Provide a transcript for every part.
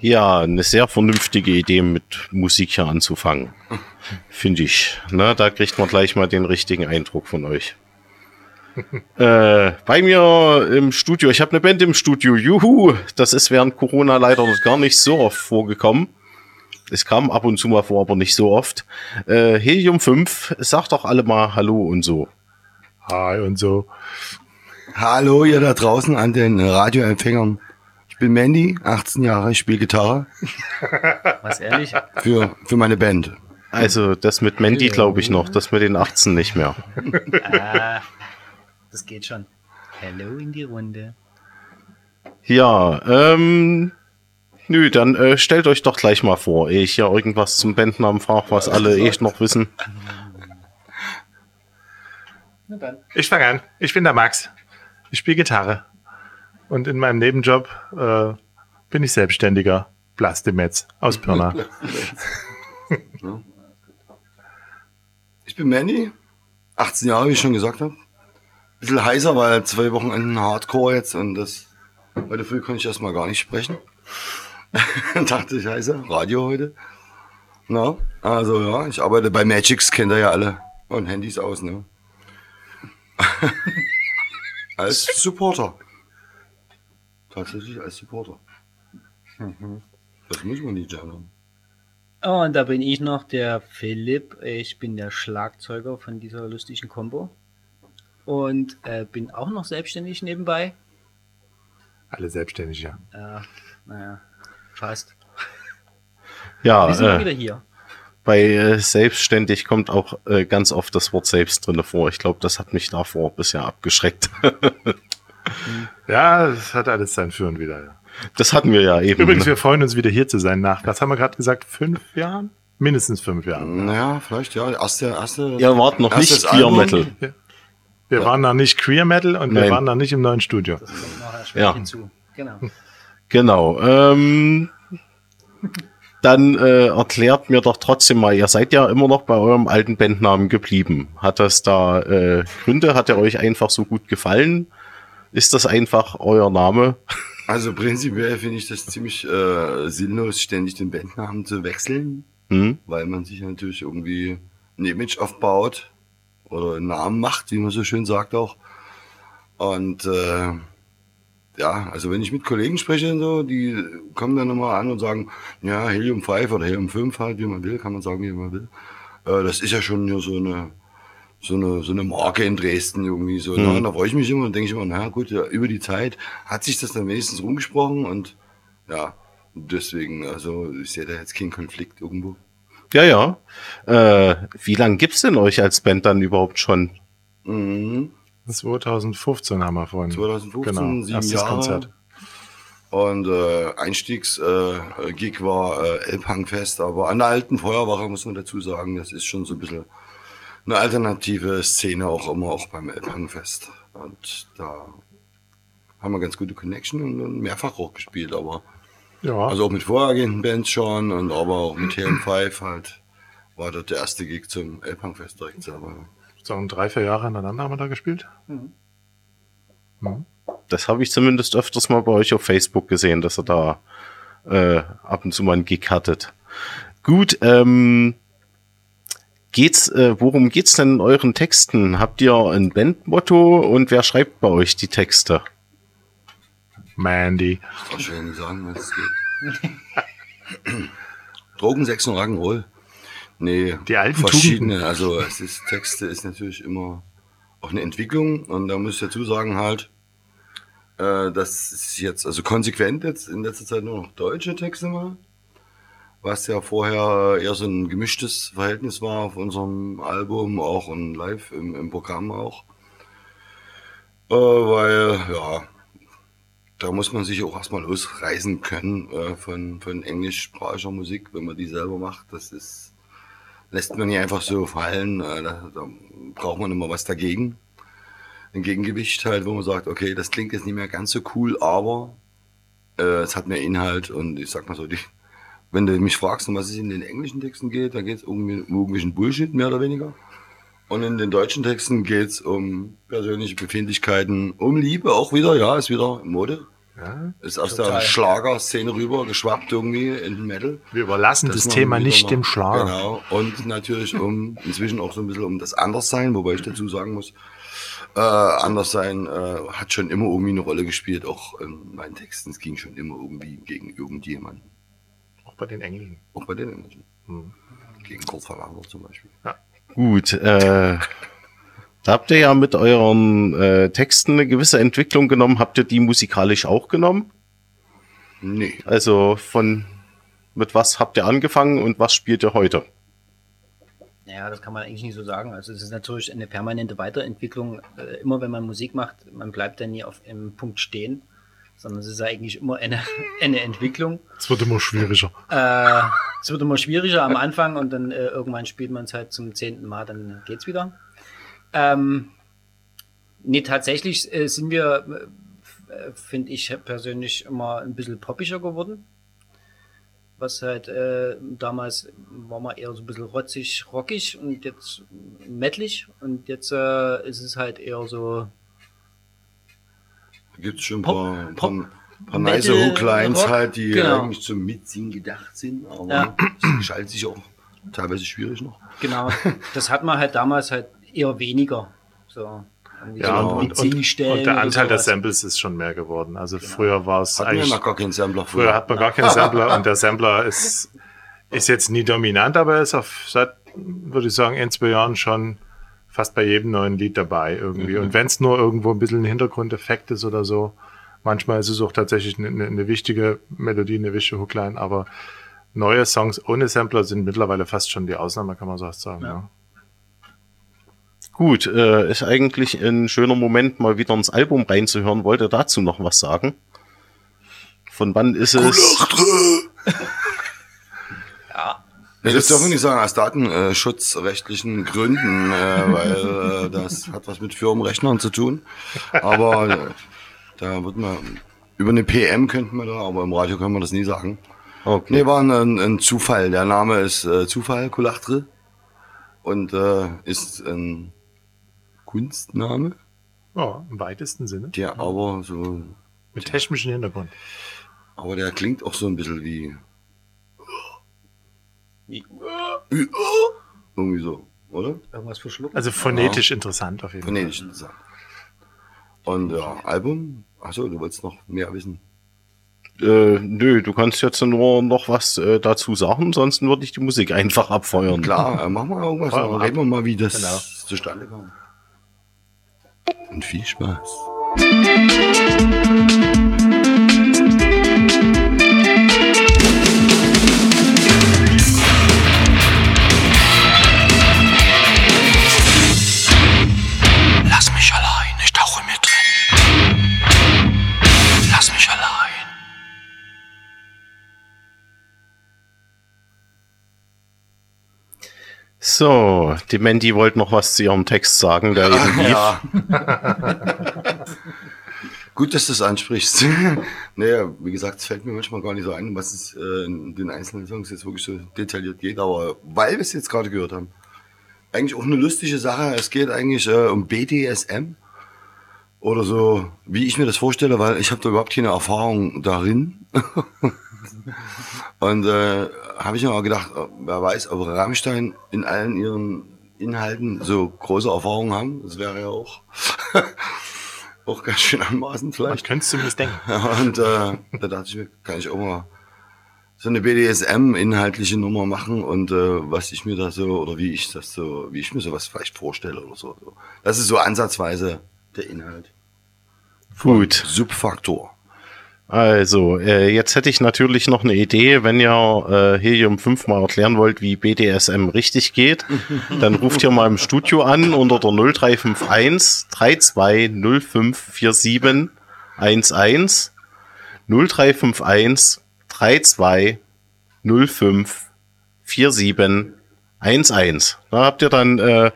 Ja, eine sehr vernünftige Idee, mit Musik hier anzufangen. Finde ich. Na, da kriegt man gleich mal den richtigen Eindruck von euch. äh, bei mir im Studio, ich habe eine Band im Studio, juhu, das ist während Corona leider noch gar nicht so oft vorgekommen. Es kam ab und zu mal vor, aber nicht so oft. Äh, Helium 5, sagt doch alle mal Hallo und so. Hi und so. Hallo, ihr da draußen an den Radioempfängern. Ich bin Mandy, 18 Jahre, ich spiele Gitarre. Was ehrlich? Für, für meine Band. Also, das mit Mandy glaube ich noch, das mit den 18 nicht mehr. ah, das geht schon. Hallo in die Runde. Ja, ähm, nö, dann äh, stellt euch doch gleich mal vor, ehe ich hier irgendwas zum Bandnamen frage, was alle eh noch wissen. Ich fange an. Ich bin der Max. Ich spiele Gitarre. Und in meinem Nebenjob äh, bin ich selbstständiger Plastimetz aus Pirna. Ich bin Mandy, 18 Jahre, wie ich schon gesagt habe. Bisschen heißer, weil zwei Wochenenden Hardcore jetzt und das heute früh konnte ich erstmal gar nicht sprechen. Dachte ich heißer, Radio heute. Na, also ja, ich arbeite bei Magix, kennt ihr ja alle. Und Handys aus, ne? als Supporter. Tatsächlich als Supporter. Das muss man nicht lernen. Oh, und da bin ich noch der Philipp. Ich bin der Schlagzeuger von dieser lustigen Combo. Und äh, bin auch noch selbstständig nebenbei. Alle selbstständig, ja. Äh, naja, fast. Ja, Wir sind äh, wieder hier. bei äh, selbstständig kommt auch äh, ganz oft das Wort selbst drinne vor. Ich glaube, das hat mich davor bisher abgeschreckt. Ja, das hat alles sein Für und Wider. Ja. das hatten wir ja eben. Übrigens, ne? wir freuen uns wieder hier zu sein nach, was haben wir gerade gesagt, fünf Jahren? Mindestens fünf Jahren. Naja, vielleicht, ja. Erste, erste, Ihr wart noch nicht Queer Album. Metal. Wir waren noch nicht Queer Metal und wir Nein. waren noch nicht im neuen Studio. Das kommt noch erschwerend Ja. hinzu. Genau. Genau. Ähm, dann äh, erklärt mir doch trotzdem mal, ihr seid ja immer noch bei eurem alten Bandnamen geblieben. Hat das da äh, Gründe? Hat er euch einfach so gut gefallen? Ist das einfach euer Name? Also prinzipiell finde ich das ziemlich äh, sinnlos, ständig den Bandnamen zu wechseln, Hm? weil man sich natürlich irgendwie ein Image aufbaut oder einen Namen macht, wie man so schön sagt auch. Und äh, ja, also wenn ich mit Kollegen spreche und so, die kommen dann immer an und sagen, ja, Helium 5 oder Helium 5 halt, wie man will, kann man sagen, wie man will. Äh, das ist ja schon hier so eine so eine, so eine Marke in Dresden irgendwie so. Mhm. Ne? Da freue ich mich immer und denke ich immer, na gut, ja, über die Zeit hat sich das dann wenigstens rumgesprochen und ja, deswegen, also ich sehe da jetzt keinen Konflikt irgendwo. Ja, ja. Äh, wie lange gibt's denn euch als Band dann überhaupt schon? Mhm. 2015 haben wir vorhin. 2015, genau, sieben erstes Jahre. Konzert. Und äh, Einstiegs äh, war äh, Elbhangfest, aber an der alten Feuerwache muss man dazu sagen, das ist schon so ein bisschen eine alternative Szene auch immer auch beim Elbhangfest. Und da haben wir ganz gute Connection und mehrfach auch gespielt, aber Ja, also auch mit vorhergehenden Bands schon und aber auch mit TM5 halt war dort der erste Gig zum Elbhangfest direkt selber. so drei, vier Jahre ineinander haben wir da gespielt. Mhm. Das habe ich zumindest öfters mal bei euch auf Facebook gesehen, dass ihr da äh, ab und zu mal einen Gig hattet. Gut, ähm, geht's, äh, worum geht's denn in euren Texten? Habt ihr ein Bandmotto und wer schreibt bei euch die Texte? Mandy. Ich schwer nicht sagen, was es geht. Drogen, Sex und Rock'n'Roll. Nee, Die alten verschiedene. Also es ist Texte ist natürlich immer auch eine Entwicklung und da muss ich dazu sagen halt, äh, dass es jetzt also konsequent jetzt in letzter Zeit nur noch deutsche Texte mache, was ja vorher eher so ein gemischtes Verhältnis war auf unserem Album auch und live im, im Programm auch, äh, weil ja da muss man sich auch erstmal losreißen können äh, von, von englischsprachiger Musik, wenn man die selber macht. Das ist, lässt man nicht einfach so fallen. Äh, da, da braucht man immer was dagegen. Ein Gegengewicht halt, wo man sagt, okay, das klingt jetzt nicht mehr ganz so cool, aber äh, es hat mehr Inhalt und ich sag mal so, die, wenn du mich fragst, um was es in den englischen Texten geht, da geht es um irgendwelchen Bullshit, mehr oder weniger. Und in den deutschen Texten geht es um persönliche Befindlichkeiten, um Liebe auch wieder, ja, ist wieder Mode. Ja, ist aus Total. der Schlagerszene rüber geschwappt irgendwie in den Metal. Wir überlassen das, das Thema nicht dem Schlager. Genau. Und natürlich um inzwischen auch so ein bisschen um das Anderssein, wobei ich dazu sagen muss, äh, Anderssein äh, hat schon immer irgendwie eine Rolle gespielt, auch in meinen Texten. Es ging schon immer irgendwie gegen irgendjemanden. Bei den Englischen. Auch bei den Englischen. Hm. Gegen Kurt Verlander zum Beispiel. Ja. Gut, äh, da habt ihr ja mit euren äh, Texten eine gewisse Entwicklung genommen. Habt ihr die musikalisch auch genommen? Nee. Also von mit was habt ihr angefangen und was spielt ihr heute? Naja, das kann man eigentlich nicht so sagen. Also es ist natürlich eine permanente Weiterentwicklung. Äh, immer wenn man Musik macht, man bleibt ja nie auf einem Punkt stehen, sondern es ist eigentlich immer eine, eine Entwicklung. Es wird immer schwieriger. Äh, es wird immer schwieriger am Anfang und dann äh, irgendwann spielt man es halt zum zehnten Mal, dann geht's wieder. Ähm, nee, tatsächlich äh, sind wir, äh, finde ich persönlich, immer ein bisschen poppischer geworden. Was halt äh, damals war man eher so ein bisschen rotzig, rockig und jetzt mettlig und jetzt äh, ist es halt eher so. Gibt es schon ein paar, Pop, paar, paar nice Hooklines halt, die genau. eigentlich zum Mitsingen gedacht sind, aber ja. es gestaltet sich auch teilweise schwierig noch. Genau, das hat man halt damals halt eher weniger. So. Ja, so und, und, und, der Anteil der Samples ist schon mehr geworden. Also genau. früher war es eigentlich. gar keinen Sampler früher. früher hat man gar keinen Sampler und der Sampler ist, ist jetzt nie dominant, aber er ist auf, seit, würde ich sagen, in zwei Jahren schon fast bei jedem neuen Lied dabei irgendwie. Mhm. Und wenn es nur irgendwo ein bisschen ein Hintergrundeffekt ist oder so, manchmal ist es auch tatsächlich eine, eine wichtige Melodie, eine wichtige Hookline, aber neue Songs ohne Sampler sind mittlerweile fast schon die Ausnahme, kann man so sagen. Ja. ja. Gut, äh, ist eigentlich ein schöner Moment, mal wieder ins Album reinzuhören. Wollt ihr dazu noch was sagen? Von wann ist es? ja. Das dürfen wir nicht sagen, aus datenschutzrechtlichen Gründen, äh, weil äh, das hat was mit Firmenrechnern zu tun. Aber äh, da wird man, über eine PM könnten wir da, aber im Radio können wir das nie sagen. Okay. Nee, war ein, ein Zufall. Der Name ist äh, Zufall, Kulachtre. Und äh, ist ein Kunstname. Ja, im weitesten Sinne. Der aber so. Mit technischem Hintergrund. Aber der klingt auch so ein bisschen wie. Wie? Irgendwie so, oder? Irgendwas verschluckt. Also phonetisch ja. interessant auf jeden Fall. Phonetisch interessant. Und ja, Album, achso, du wolltest noch mehr wissen. Äh, nö, du kannst jetzt nur noch was äh, dazu sagen, sonst würde ich die Musik einfach abfeuern. Klar, äh, machen wir irgendwas, dann reden wir mal, wie das genau. zustande kam und viel Spaß. So, die Mandy wollte noch was zu ihrem Text sagen, der eben lief. Ja. Gut, dass du es ansprichst. naja, wie gesagt, es fällt mir manchmal gar nicht so ein, was es äh, in den einzelnen Songs jetzt wirklich so detailliert geht, aber weil wir es jetzt gerade gehört haben, eigentlich auch eine lustige Sache. Es geht eigentlich äh, um BDSM oder so, wie ich mir das vorstelle, weil ich habe da überhaupt keine Erfahrung darin. Und äh, habe ich mir auch gedacht, äh, wer weiß, ob Rammstein in allen ihren Inhalten so große Erfahrungen haben. Das wäre ja auch, auch ganz schön anmaßend vielleicht. Man könnte zumindest denken. Und äh, da dachte ich mir, kann ich auch mal so eine BDSM-inhaltliche Nummer machen und äh, was ich mir da so, oder wie ich das so, wie ich mir sowas vielleicht vorstelle oder so. Das ist so ansatzweise der Inhalt. Gut. Subfaktor. Also, äh, jetzt hätte ich natürlich noch eine Idee, wenn ihr äh, Helium 5 mal erklären wollt, wie BDSM richtig geht, dann ruft ihr mal im Studio an unter der 0351 320547 11 0351 320547 1-1. Da habt ihr dann äh,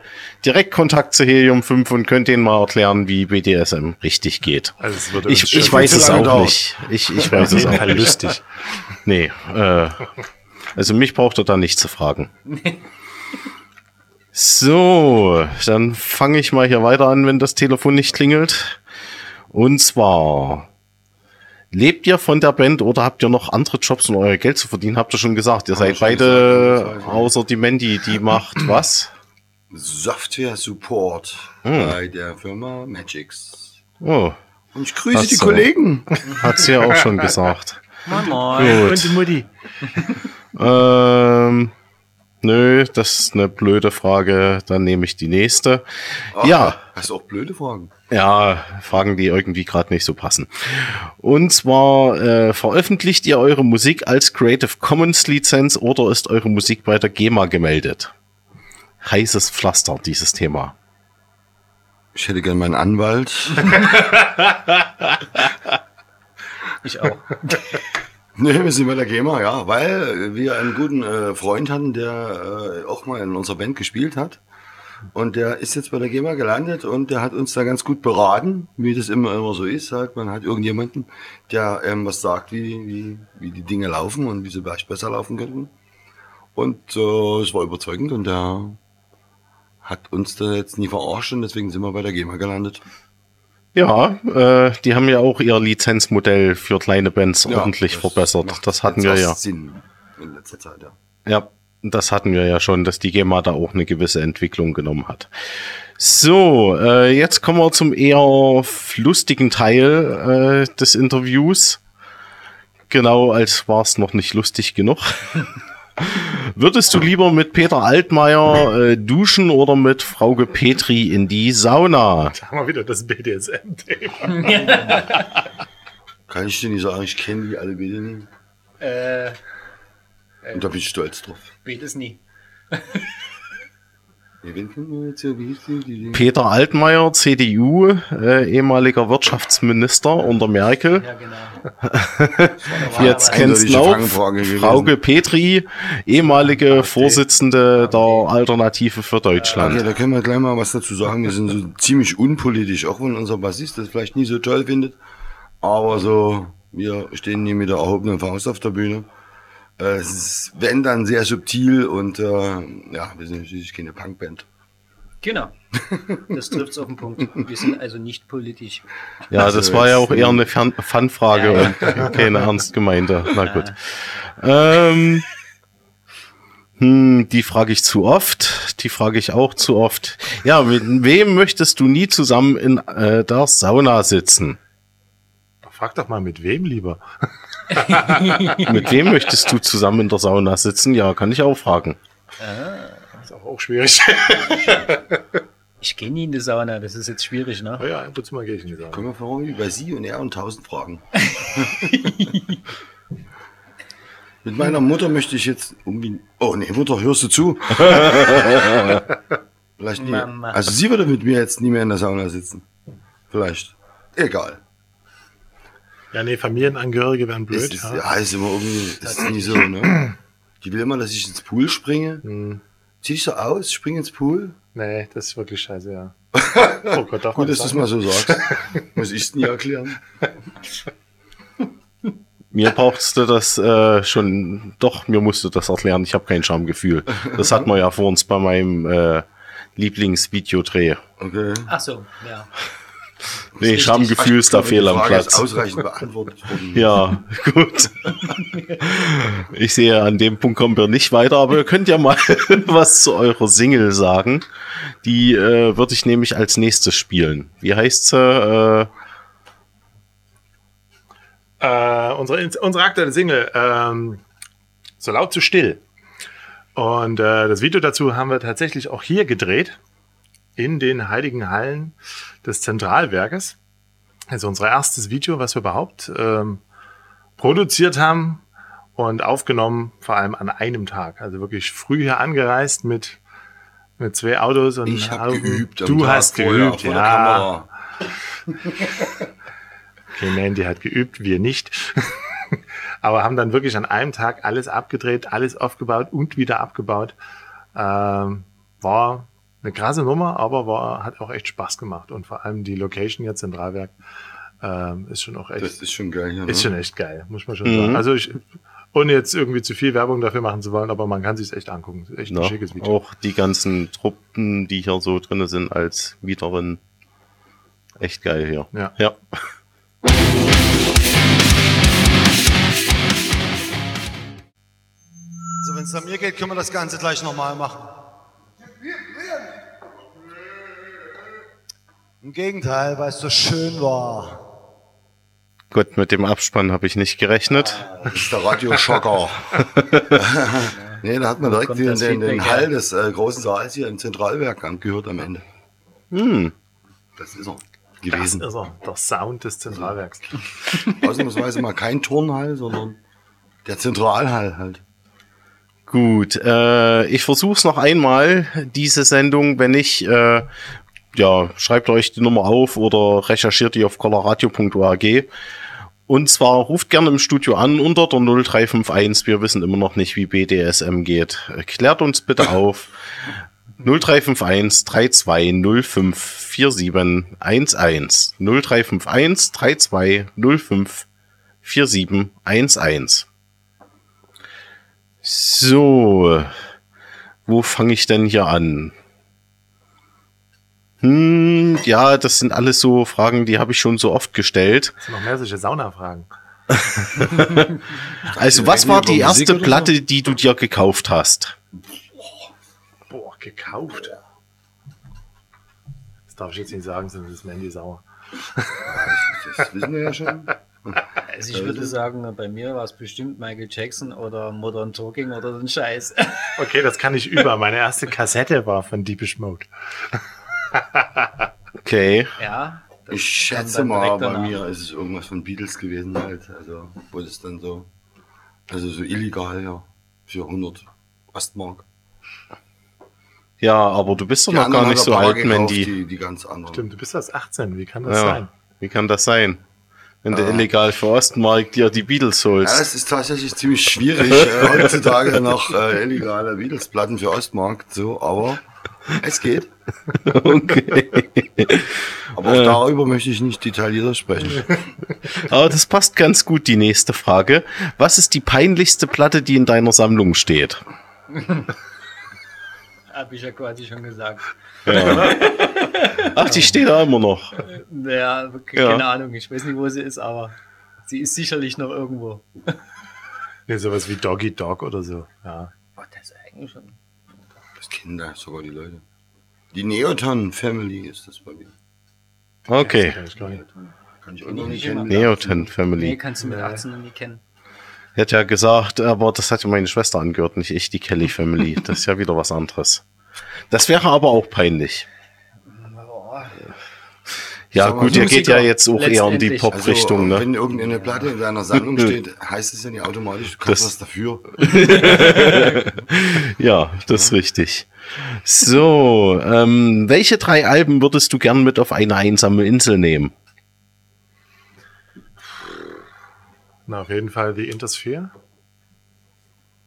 direkt Kontakt zu Helium 5 und könnt denen mal erklären, wie BDSM richtig geht. Also ich ich weiß es auch nicht. Ich, ich weiß es auch nicht. lustig. Nee, äh, also mich braucht er da nicht zu fragen. So, dann fange ich mal hier weiter an, wenn das Telefon nicht klingelt. Und zwar Lebt ihr von der Band oder habt ihr noch andere Jobs, um euer Geld zu verdienen? Habt ihr schon gesagt, ihr seid beide, gesagt, außer die Mandy, die macht was? Software Support bei der Firma Magix. Oh, Und ich grüße Ach die so. Kollegen. hat sie ja auch schon gesagt. Moin, moin. Gut. die Mutti. Ähm, nö, das ist eine blöde Frage. Dann nehme ich die nächste. Ja. Hast du auch blöde Fragen? Ja, Fragen, die irgendwie gerade nicht so passen. Und zwar, äh, veröffentlicht ihr eure Musik als Creative Commons Lizenz oder ist eure Musik bei der GEMA gemeldet? Heißes Pflaster, dieses Thema. Ich hätte gern meinen Anwalt. Ich auch. Nee, wir sind bei der GEMA, ja, weil wir einen guten äh, Freund hatten, der äh, auch mal in unserer Band gespielt hat. Und der ist jetzt bei der GEMA gelandet und der hat uns da ganz gut beraten, wie das immer immer so ist. Halt. Man hat irgendjemanden, der ähm, was sagt, wie, wie, wie die Dinge laufen und wie sie vielleicht besser laufen könnten. Und äh, es war überzeugend und der hat uns da jetzt nie verarscht und deswegen sind wir bei der GEMA gelandet. Ja, äh, die haben ja auch ihr Lizenzmodell für kleine Bands Ja, ordentlich das verbessert. Das hatten wir ja. Sinn in letzter Zeit, ja. Ja, das hatten wir ja schon, dass die GEMA da auch eine gewisse Entwicklung genommen hat. So, äh, jetzt kommen wir zum eher lustigen Teil äh, des Interviews. Genau, als war es noch nicht lustig genug. Würdest du lieber mit Peter Altmaier äh, duschen oder mit Frauke Petri in die Sauna? Da haben wir wieder das BDSM-Thema. Kann ich dir nicht sagen, ich kenne die alle bitte nicht. Äh, Und da bin ich stolz drauf. beides nie. Peter Altmaier, CDU, äh, ehemaliger Wirtschaftsminister unter Merkel. Ja, genau. Jetzt kennst du auch Fangfrage gewesen. Frauke Petri, ehemalige Vorsitzende der Alternative für Okay, Deutschland. da können wir gleich mal was dazu sagen. Wir sind so ziemlich unpolitisch, auch wenn unser Bassist das vielleicht nie so toll findet. Aber so, wir stehen nie mit der erhobenen Faust auf der Bühne. Äh, Es ist, wenn dann sehr subtil und äh, ja, wir sind natürlich keine Punkband. Genau. Das trifft's auf den Punkt. Wir sind also nicht politisch. Ja, Also das war ja auch eher eine Fun-Frage Ja, ja. und keine ernst gemeinte. Na gut. Ähm, hm, die frage ich zu oft. Die frage ich auch zu oft. Ja, mit wem möchtest du nie zusammen in äh, der Sauna sitzen? Frag doch mal, mit wem lieber? Mit wem möchtest du zusammen in der Sauna sitzen? Ja, kann ich auch fragen. Das ist auch, auch schwierig. Ich gehe nie in die Sauna, das ist jetzt schwierig, ne? ja, ab und zu mal gehe ich in die Sauna. Können wir fragen, wie bei Sie und er und tausend Fragen. mit meiner Mutter möchte ich jetzt irgendwie. Oh nee, Mutter, hörst du zu? Vielleicht nie. Mama. Also sie würde mit mir jetzt nie mehr in der Sauna sitzen. Vielleicht. Egal. Ja, nee, Familienangehörige wären blöd. Ist, ist, ja. ja, ist immer irgendwie, ist nie so, ne? Die will immer, dass ich ins Pool springe. Hm. Zieh dich so aus, spring ins Pool. Nee, das ist wirklich scheiße, ja. Oh Gott, darf man Gut, dass du es mal so sagst. Muss ich es nie erklären. Mir brauchst du das äh, schon, doch, mir musst du das erklären, ich habe kein Schamgefühl. Das hatten wir ja vor uns bei meinem äh, Lieblingsvideodreh. Okay. Ach so, ja. Nee. Schamgefühl ist da fehl am Platz. ausreichend beantwortet worden. Ja, gut. Ich sehe, an dem Punkt kommen wir nicht weiter, aber ihr könnt ja mal was zu eurer Single sagen. Die äh, würde ich nämlich als nächstes spielen. Wie heißt sie? Äh, Äh, unsere, unsere aktuelle Single, ähm, so laut zu still. Und äh, das Video dazu haben wir tatsächlich auch hier gedreht, in den heiligen Hallen des Zentralwerkes. Also unser erstes Video, was wir überhaupt ähm, produziert haben und aufgenommen, vor allem an einem Tag. Also wirklich früh hier angereist mit, mit zwei Autos und Ich habe geübt. Du Tag hast geübt, vor ja. Okay, Mandy hat geübt, wir nicht. Aber haben dann wirklich an einem Tag alles abgedreht, alles aufgebaut und wieder abgebaut. Ähm, war eine krasse Nummer, aber war, hat auch echt Spaß gemacht. Und vor allem die Location hier, Zentralwerk, ähm, ist schon auch echt. Das ist schon geil, hier, ne? Ist schon echt geil, muss man schon mhm. sagen. Also ich, ohne jetzt irgendwie zu viel Werbung dafür machen zu wollen, aber man kann sich's echt angucken. Echt ein schickes Video. Auch die ganzen Truppen, die hier so drin sind als Mieterin. Echt geil hier. Ja. ja. So, wenn es an mir geht, können wir das Ganze gleich nochmal machen. Im Gegenteil, weil es so schön war. Gut, mit dem Abspann habe ich nicht gerechnet. Das ist der Radioschocker. nee, da hat man direkt den, das den, den Hall des äh, großen Saals hier im Zentralwerk angehört am Ende. Hm. Das ist er Das gewesen. ist er, der Sound des Zentralwerks. Ausnahmsweise mal kein Turnhall, sondern der Zentralhall halt. Gut, äh, ich versuch's noch einmal, diese Sendung. Wenn nicht, äh, ja, schreibt euch die Nummer auf oder recherchiert die auf coloradio.org. Und zwar ruft gerne im Studio an unter der 0351. Wir wissen immer noch nicht, wie BDSM geht. Klärt uns bitte auf. 0351 3205 4711. 0351 3205 4711. So, wo fange ich denn hier an? Hm, ja, das sind alles so Fragen, die habe ich schon so oft gestellt. Das sind noch mehr solche Saunafragen. Also, was war die erste? Platte, die du dir gekauft hast? Boah, gekauft. Das darf ich jetzt nicht sagen, sonst ist Mandy sauer. Das wissen wir ja schon. Also ich würde sagen, bei mir war es bestimmt Michael Jackson oder Modern Talking oder so ein Scheiß. Okay, das kann ich über. Meine erste Kassette war von Deepish Mode. Okay. ja. das Ich schätze mal, bei danach. mir ist es irgendwas von Beatles gewesen halt. Also, wo das dann so, also so illegal, ja, für 100 Ostmark. Ja, aber du bist doch Die noch gar nicht so alt, Mandy. Die, die ganz anderen. Stimmt, du bist erst 18. Wie kann das Ja. sein? Wie kann das sein? Wenn du Ja. illegal für Ostmark dir die Beatles Ja, holst. es ist tatsächlich ziemlich schwierig, äh, heutzutage noch äh, illegale Beatles-Platten für Ostmarkt, so, aber es geht. Okay. Aber auch darüber möchte ich nicht detaillierter sprechen. Aber das passt ganz gut, die nächste Frage. Was ist die peinlichste Platte, die in deiner Sammlung steht? Habe ich ja quasi schon gesagt. Ach, die steht da immer noch. Ja, Ja. keine Ahnung, ich weiß nicht, wo sie ist, aber sie ist sicherlich noch irgendwo. Nee, sowas wie Doggy Dog oder so. Ja. Oh, das ist eigentlich schon. Da sogar die Leute. Die Neoton Family ist das bei mir. Okay. Kann ich auch noch nicht kennen. Neoten Nee, Family. kannst du mit 18 noch nie kennen. Ich hätte ja gesagt, aber das hat ja meine Schwester angehört, nicht ich, die Kelly Family. Das ist ja wieder was anderes. Das wäre aber auch peinlich. Ja, gut, ihr geht ja jetzt auch eher in die. Pop-Richtung, also, ne? Wenn irgendeine Platte in deiner Sammlung steht, heißt es ja nicht automatisch, du kannst Das- was dafür. Ja, das ist richtig. So, ähm, welche drei Alben würdest du gern mit auf eine einsame Insel nehmen? Na, auf jeden Fall die Intersphere.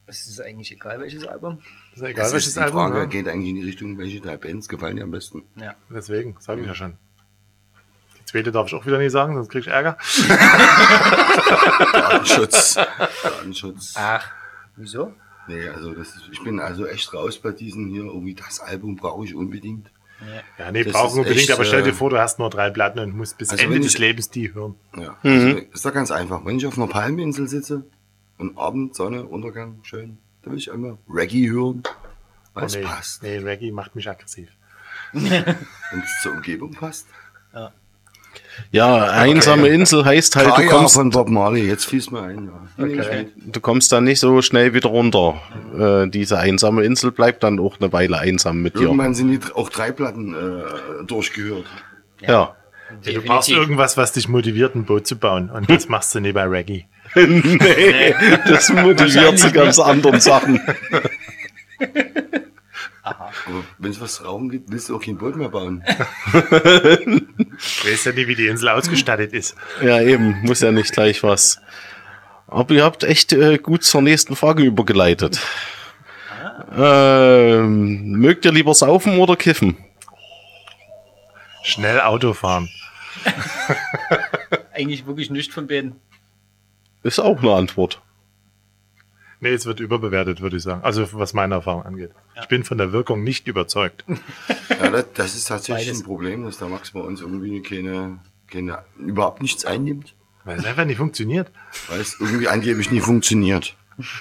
Es ist eigentlich egal, welches Album. Ist ja egal, Das welches ist die Album. Frage, ne? geht eigentlich in die Richtung, welche drei Bands gefallen dir am besten? Ja. Deswegen, sage ich ja schon. Zweite darf ich auch wieder nicht sagen, sonst krieg ich Ärger. Datenschutz. Datenschutz. Ach, wieso? Nee, also das ist, ich bin also echt raus bei diesen hier. Irgendwie das Album brauche ich unbedingt. Ja, nee, Das brauchen ist unbedingt, echt, aber stell dir äh, vor, du hast nur drei Platten und musst bis Also Ende des ich- Lebens die hören. Ja, Mhm. also ist doch ganz einfach. Wenn ich auf einer Palminsel sitze und Abend, Sonne, Untergang, schön, dann will ich immer Reggae hören, weil Oh, es nee, passt. nee, Reggae macht mich aggressiv. Wenn es zur Umgebung passt. Ja, einsame Insel heißt halt, du Kaya kommst, von Bob Marley, jetzt fließt mir ein. Ja. Okay. du kommst dann nicht so schnell wieder runter. Äh, diese einsame Insel bleibt dann auch eine Weile einsam mit dir. Irgendwann sind die auch drei Platten äh, durchgehört. Ja. Ja, du brauchst irgendwas, was dich motiviert, ein Boot zu bauen. Und das machst du nie bei Reggae. nee, das motiviert zu ganz anderen Sachen. Aber wenn es was rauchen gibt, willst du auch kein Boot mehr bauen. Du weißt ja nie, wie die Insel ausgestattet ist. Ja, eben, muss ja nicht gleich was. Aber ihr habt echt äh, gut zur nächsten Frage übergeleitet. Ähm, mögt ihr lieber saufen oder kiffen? Schnell Auto fahren. Eigentlich wirklich nichts von beiden. Ist auch eine Antwort. Nee, es wird überbewertet, würde ich sagen. Also was meine Erfahrung angeht. Ich bin von der Wirkung nicht überzeugt. Ja, das, das ist tatsächlich Beides. ein Problem, dass der Max bei uns irgendwie keine, keine überhaupt nichts einnimmt, Weil es einfach nicht funktioniert. weil es irgendwie angeblich nie funktioniert.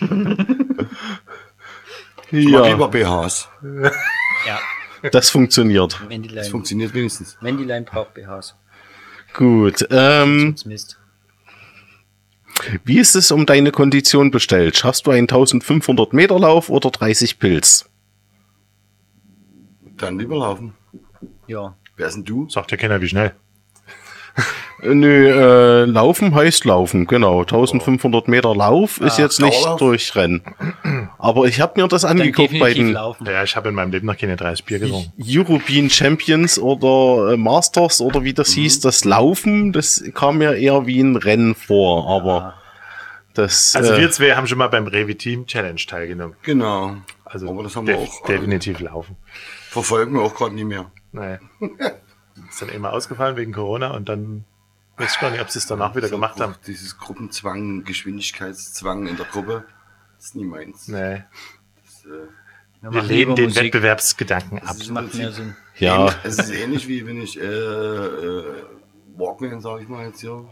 Ich mag Ja, lieber BHs. Ja, das funktioniert. Das Wendylein. funktioniert wenigstens. Wendylein braucht BHs. Gut. Ähm, Das Mist. Wie ist es um deine Kondition bestellt? Schaffst du einen 1500 Meter Lauf oder 30 Pilz? Dann lieber laufen. Ja. Wer ist denn du? Sagt ja keiner, wie schnell. Nö, äh, laufen heißt laufen, genau. 1500 Meter Lauf ist jetzt nicht Dauerlauf? Durchrennen. Aber ich habe mir das angeguckt bei den laufen. Ja, ich habe in meinem Leben noch keine 30 Bier getrunken. European Champions oder äh, Masters oder wie das Mhm. hieß, das Laufen, das kam mir eher wie ein Rennen vor, aber das Also äh, wir zwei haben schon mal beim Revi Team Challenge teilgenommen. Genau. Also Aber das haben wir def auch, äh, definitiv laufen. Verfolgen wir auch gerade nicht mehr. Naja. Ist dann immer ausgefallen wegen Corona und dann weiß ich gar nicht, ob sie es danach wieder gemacht haben. Dieses Gruppenzwang, Geschwindigkeitszwang in der Gruppe, ist nie meins. Nee. Das, äh, Wir Wir lehnen den Musik. Wettbewerbsgedanken ab. Das macht mehr Sinn. ja, Es ist ähnlich wie wenn ich äh, äh, Walkman, sag ich mal jetzt hier.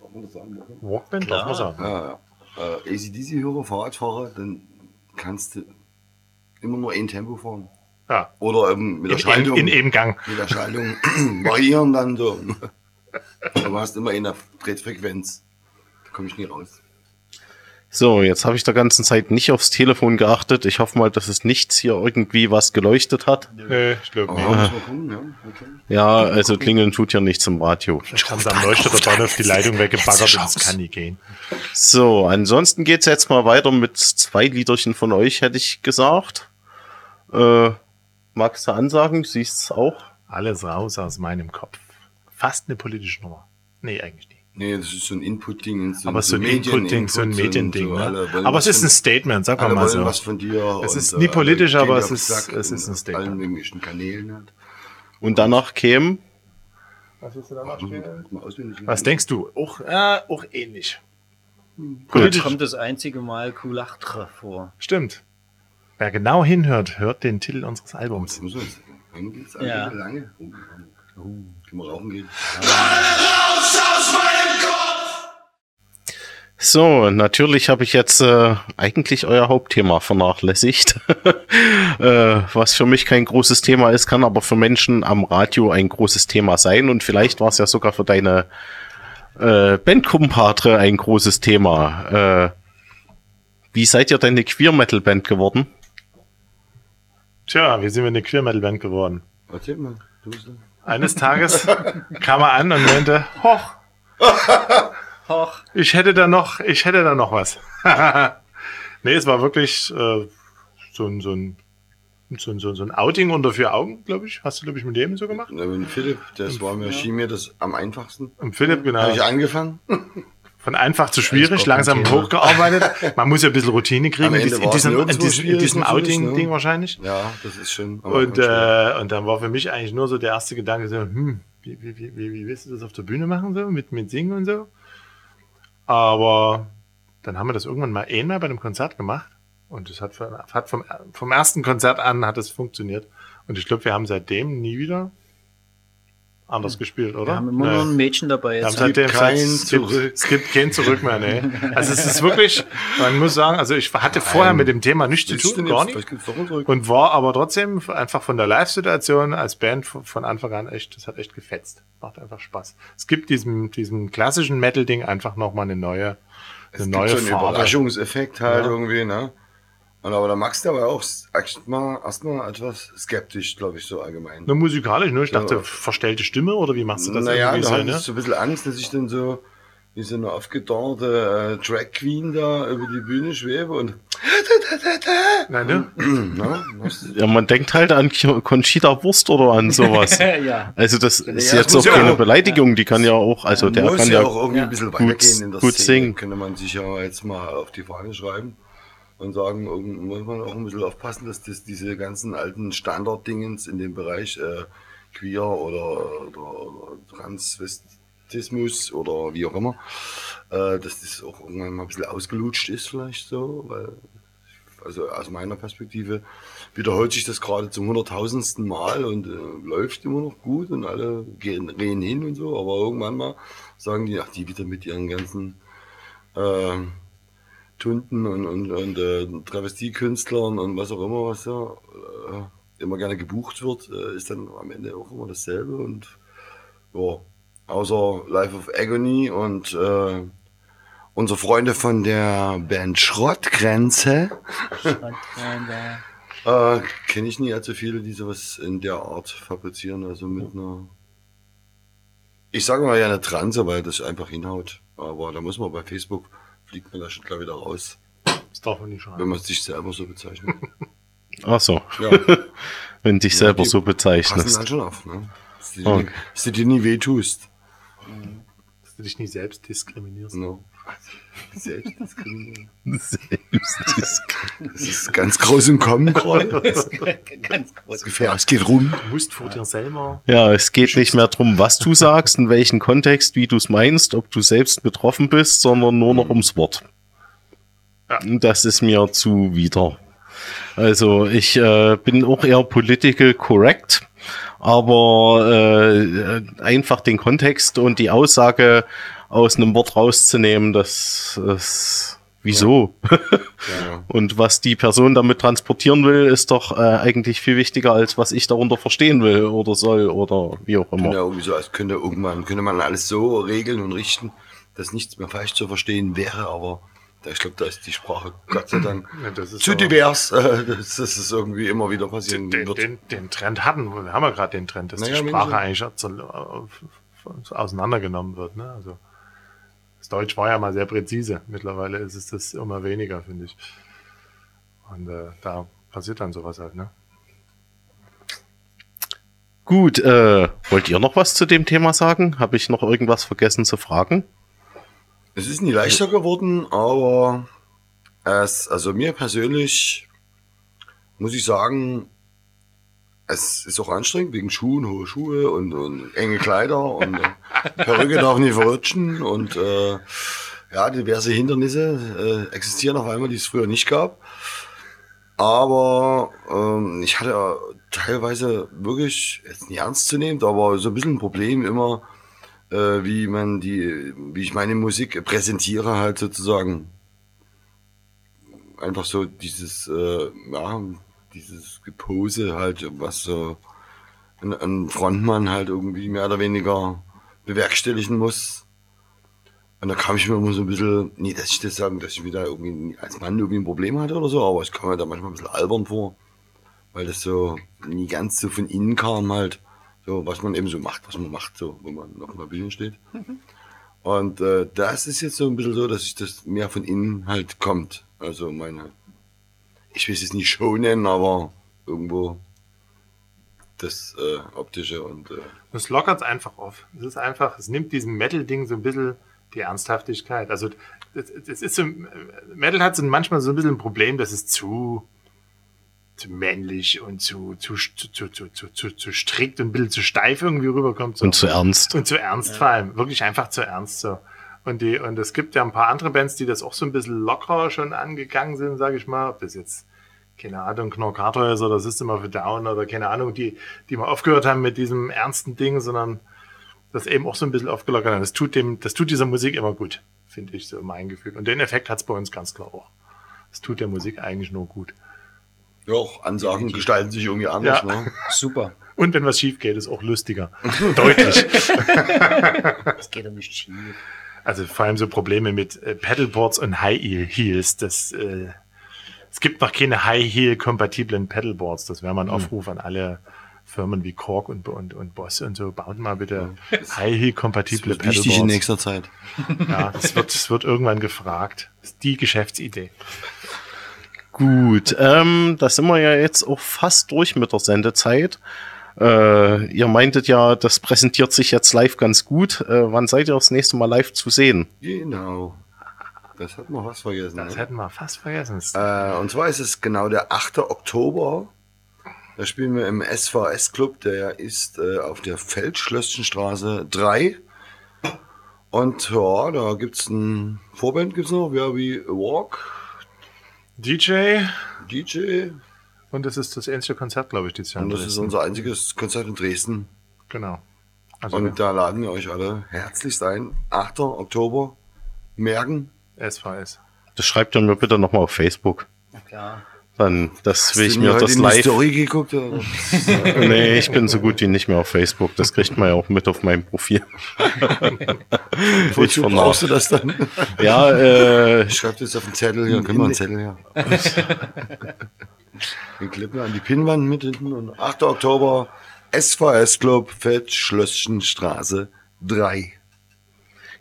Darf man das sagen? Walkman? Walkman, darf man sagen. Ja, ja. Äh, ACDC-Hörer, Fahrradfahrer, dann kannst du immer nur ein Tempo fahren. Ja. Oder eben mit der In, Schaltung. in, in Ebengang. mit der Schaltung variieren dann so. Du hast immer eine Drehfrequenz. Da komme ich nie raus. so, jetzt habe ich der ganzen Zeit nicht aufs Telefon geachtet. Ich hoffe mal, dass es nichts hier irgendwie was geleuchtet hat. Nee, ich glaube nicht. gucken, ja. Okay. Ja, also klingeln tut ja nichts im Radio. Ich haben sie am Leuchter der auf die Leitung weggebaggert und es kann nie gehen. So, ansonsten geht's jetzt mal weiter mit zwei Liederchen von euch, hätte ich gesagt. Äh, magst du ansagen? Siehst es auch? Alles raus aus meinem Kopf. Fast eine politische Nummer. Nee, eigentlich nicht. Nee, das ist so ein Input-Ding. So Aber so ein Input-Ding, so ein Mediending. so ne? Aber es ist ein Statement, sag mal so. was von dir. Es ist äh, nie politisch, aber es ist- es ist in ein Statement. Allen möglichen Kanälen hat. Und danach kämen Was, willst du da Mal auswendig Was denkst du? Auch, äh, auch ähnlich. Jetzt kommt das einzige Mal Kulachtre vor. Stimmt. Wer genau hinhört, hört den Titel unseres Albums. Ja. lange? Oh, oh, können wir rauchen gehen? So, natürlich habe ich jetzt äh, eigentlich euer Hauptthema vernachlässigt. äh, was für mich kein großes Thema ist, kann aber für Menschen am Radio ein großes Thema sein. Und vielleicht war es ja sogar für deine äh, Bandkumpatre ein großes Thema. Äh, wie seid ihr denn eine Queer-Metal-Band geworden? Tja, wie sind wir eine Queer Metal Band geworden? Erzähl mal. Du. Eines Tages kam er an und meinte, hoch, Hoch. ich hätte da noch, ich hätte da noch was. nee, es war wirklich äh, so, ein, so, ein, so, so, so ein Outing unter vier Augen, glaube ich. Hast du, glaube ich, mit dem so gemacht? Na, mit Philipp, das war mir, schien mir das am einfachsten. Und Philipp, genau. Habe ich angefangen. Von einfach zu schwierig, langsam hochgearbeitet. Man muss ja ein bisschen Routine kriegen in, in diesem, in diesem, in diesem Outing-Ding ne? wahrscheinlich. Ja, das ist schon. am Und, äh, und dann war für mich eigentlich nur so der erste Gedanke so, hm, wie, wie, wie, wie, wie willst du das auf der Bühne machen, so, mit, mit Singen und so? Aber dann haben wir das irgendwann mal einmal bei einem Konzert gemacht und es hat, von- hat vom, vom ersten Konzert an hat es funktioniert. Und ich glaube, wir haben seitdem nie wieder anders gespielt, oder? Wir haben immer nur Nee. ein Mädchen dabei jetzt. seitdem kein es gibt, Zurück. es gibt kein Zurück mehr, nee. Also es ist wirklich, man muss sagen, also ich hatte vorher mit dem Thema nichts zu tun, gar nicht. Und war aber trotzdem einfach von der Live-Situation als Band von von Anfang an echt, das hat echt gefetzt. Macht einfach Spaß. Es gibt diesem, diesem klassischen Metal-Ding einfach nochmal eine neue, eine Es neue gibt so einen Farbe. Überraschungseffekt halt Ja. irgendwie, ne? Und aber da magst du aber auch erstmal erstmal etwas skeptisch, glaube ich, so allgemein. Nur musikalisch, ne? Ich dachte, Ja. verstellte Stimme oder wie machst du das naja, da so, hatte ne? ich so ein bisschen Angst, dass ich dann so wie so eine aufgedauerte äh, Drag Queen da über die Bühne schwebe und Nein, ne? Ja, man denkt halt an Conchita Wurst oder an sowas. ja. Also das ist jetzt auch keine auch- Beleidigung, die kann ja auch, also der muss kann ja ja auch irgendwie ein bisschen gut- weitergehen in der gut Szene. singen. Könnte man sich ja jetzt mal auf die Fahne schreiben und sagen, irgend- muss man auch ein bisschen aufpassen, dass das diese ganzen alten Standarddingens in dem Bereich äh, Queer oder, oder, oder Transvestismus oder wie auch immer, äh, dass das auch irgendwann mal ein bisschen ausgelutscht ist vielleicht so, weil also aus meiner Perspektive wiederholt sich das gerade zum hunderttausendsten Mal und äh, läuft immer noch gut und alle gehen, gehen hin und so, aber irgendwann mal sagen die, ach, die wieder mit ihren ganzen äh, Tunden und, und, und äh, Travestiekünstlern und was auch immer, was da äh, immer gerne gebucht wird, äh, ist dann am Ende auch immer dasselbe. Und ja, außer Life of Agony und äh, unsere Freunde von der Band Schrottgrenze äh, kenne ich nie allzu viele, die sowas in der Art fabrizieren, also mit einer ich sage mal ja eine Transe, weil das einfach hinhaut. Aber da muss man bei Facebook, fliegt man da schon gleich wieder raus, Das darf man nicht wenn schreiben. man sich selber so bezeichnet. Ach so, Ja, wenn dich selber die so passen bezeichnest. dann schon auf, ne? Dass du dir, Okay. nie- dass du dir nie wehtust. Dass du dich nicht selbst diskriminierst. No. Selbstdiskriminierung. Selbstdisk- Das ist ganz groß im Kommen gerade. Ganz groß. Gefähr, es geht rum. Du musst vor dir selber. Ja, es geht nicht mehr drum, was du sagst, in welchem Kontext, wie du es meinst, ob du selbst betroffen bist, sondern nur noch ums Wort. Ja. Und Das ist mir zuwider. Also ich äh, bin auch eher political correct, aber äh, einfach den Kontext und die Aussage aus einem Wort rauszunehmen, das ist wieso? Ja. Und was die Person damit transportieren will, ist doch äh, eigentlich viel wichtiger, als was ich darunter verstehen will oder soll oder wie auch Ja, immer. irgendwie so, als könnte irgendwann, könnte man alles so regeln und richten, dass nichts mehr falsch zu verstehen wäre, aber da, ich glaube, da ist die Sprache Gott sei Dank Ja, das ist zu divers, äh, dass, dass es irgendwie immer wieder passieren Den, wird. den, den Trend hatten wir. Wir haben ja gerade den Trend, dass Naja, die Sprache eigentlich aus- auseinandergenommen wird. Ne? Also das Deutsch war ja mal sehr präzise. Mittlerweile ist es das immer weniger, finde ich. Und äh, da passiert dann sowas halt. Ne? Gut, äh, wollt ihr noch was zu dem Thema sagen? Habe ich noch irgendwas vergessen zu fragen? Es ist nie leichter geworden, aber es, also mir persönlich muss ich sagen, es ist auch anstrengend wegen Schuhen, hohe Schuhe und, und enge Kleider und äh, Perücke darf nie verrutschen und äh, ja, diverse Hindernisse äh, existieren auf einmal, die es früher nicht gab. Aber ähm, ich hatte teilweise wirklich, jetzt nicht ernst zu nehmen, aber so ein bisschen ein Problem immer, äh, wie man die, wie ich meine Musik präsentiere, halt sozusagen. Einfach so dieses, äh, ja, dieses Gepose halt, was so ein, ein Frontmann halt irgendwie mehr oder weniger bewerkstelligen muss. Und da kam ich mir immer so ein bisschen, nee, dass ich das sagen, dass ich wieder irgendwie als Mann irgendwie ein Problem hatte oder so, aber ich kam mir da manchmal ein bisschen albern vor, weil das so nie ganz so von innen kam halt. So, was man eben so macht, was man macht, so, wenn man auf einer Bühne steht. Und äh, das ist jetzt so ein bisschen so, dass ich das mehr von innen halt kommt. Also meine, ich will es nicht Show nennen, aber irgendwo das äh, Optische und äh, Das lockert es einfach auf. Es ist einfach, es nimmt diesem Metal-Ding so ein bisschen die Ernsthaftigkeit. Also das, das ist so, Metal hat so manchmal so ein bisschen ein Problem, dass es zu, zu männlich und zu, zu, zu, zu, zu, zu, zu, zu strikt und ein bisschen zu steif irgendwie rüberkommt. So. Und zu ernst. Und zu ernst vor allem. Wirklich einfach zu ernst so. Und, die, und es gibt ja ein paar andere Bands, die das auch so ein bisschen lockerer schon angegangen sind, sage ich mal. Ob das jetzt, keine Ahnung, Knorkator ist oder System of a Down oder keine Ahnung, die, die mal aufgehört haben mit diesem ernsten Ding, sondern das eben auch so ein bisschen aufgelockert haben. Das tut dem, das tut dieser Musik immer gut, finde ich, so mein Gefühl. Und den Effekt hat es bei uns ganz klar auch. Das tut der Musik eigentlich nur gut. ja, auch Ansagen gestalten sich irgendwie anders. Ja. Ne? Super. Und wenn was schief geht, ist auch lustiger. Deutlich. Das geht doch nicht schief. Also vor allem so Probleme mit äh, Pedalboards und High Heels. Das, äh, es gibt noch keine High Heel kompatiblen Pedalboards. Das wäre mal ein Aufruf an alle Firmen wie Korg und, und, und Boss und so. Baut mal bitte High Heel kompatible wird wichtig in Pedalboards. nächster Zeit. Ja, das wird, das wird irgendwann gefragt. Das ist die Geschäftsidee. Gut, ähm, da sind wir ja jetzt auch fast durch mit der Sendezeit. Äh, ihr meintet ja, das präsentiert sich jetzt live ganz gut. Äh, wann seid ihr das nächste Mal live zu sehen? Genau. Das hat man was vergessen. Das ne? hätten wir fast vergessen. Äh, und zwar ist es genau der 8. Oktober. Da spielen wir im SVS Club, der ist äh, auf der Feldschlösschenstraße 3. Und ja, da gibt's ein Vorband gibt's noch, ja, wie Walk, DJ. DJ. Und das ist das einzige Konzert, glaube ich, dieses Jahr. Und das ist unser einziges Konzert in Dresden. Genau. Also Und da laden wir euch alle herzlichst ein. 8. Oktober. Merken. SVS. Das schreibt ihr mir bitte nochmal auf Facebook. Na klar. Dann, das will ich mir heute das live. Story geguckt? Oder? Nee, ich bin so gut wie nicht mehr auf Facebook. Das kriegt man ja auch mit auf meinem Profil. ich Wozu brauchst du das dann? Ja, äh, Ich schreib das auf den Zettel hier. Können wir einen Zettel her? Den klippen an die Pinnwand mit hinten. Und 8. Oktober, SVS Club, Feldschlösschenstraße 3.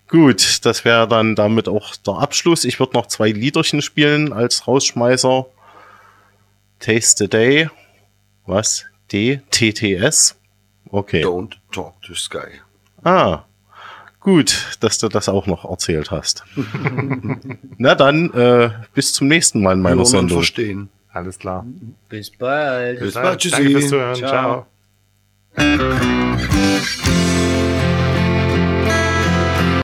gut, das wäre dann damit auch der Abschluss. Ich würde noch zwei Liederchen spielen als Rausschmeißer. Taste the Day. Was? D? TTS? Okay. Don't talk to Sky. Ah, gut, dass du das auch noch erzählt hast. Na dann, äh, bis zum nächsten Mal in meiner Sendung. verstehen. Alles klar. Bis bald. Bis Danke bald. Tschüssi. fürs Zuhören. Ciao. Ciao.